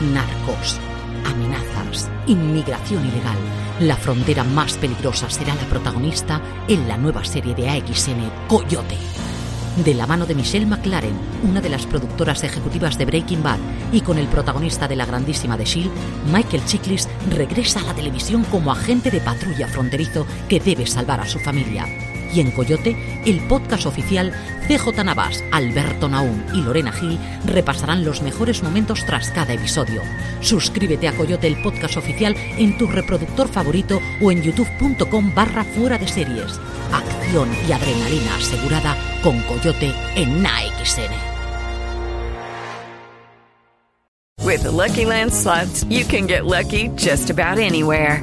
Narcos, amenazas, inmigración ilegal. La frontera más peligrosa será la protagonista en la nueva serie de AXN Coyote. De la mano de Michelle McLaren, una de las productoras ejecutivas de Breaking Bad, y con el protagonista de la grandísima de Shield, Michael Chiklis regresa a la televisión como agente de patrulla fronterizo que debe salvar a su familia. Y en Coyote, el podcast oficial, CJ Navas, Alberto Naum y Lorena Gil repasarán los mejores momentos tras cada episodio. Suscríbete a Coyote, el podcast oficial, en tu reproductor favorito o en youtube.com barra fuera de series. Acción y adrenalina asegurada con Coyote en AXN. With the Lucky Land you can get lucky just about anywhere.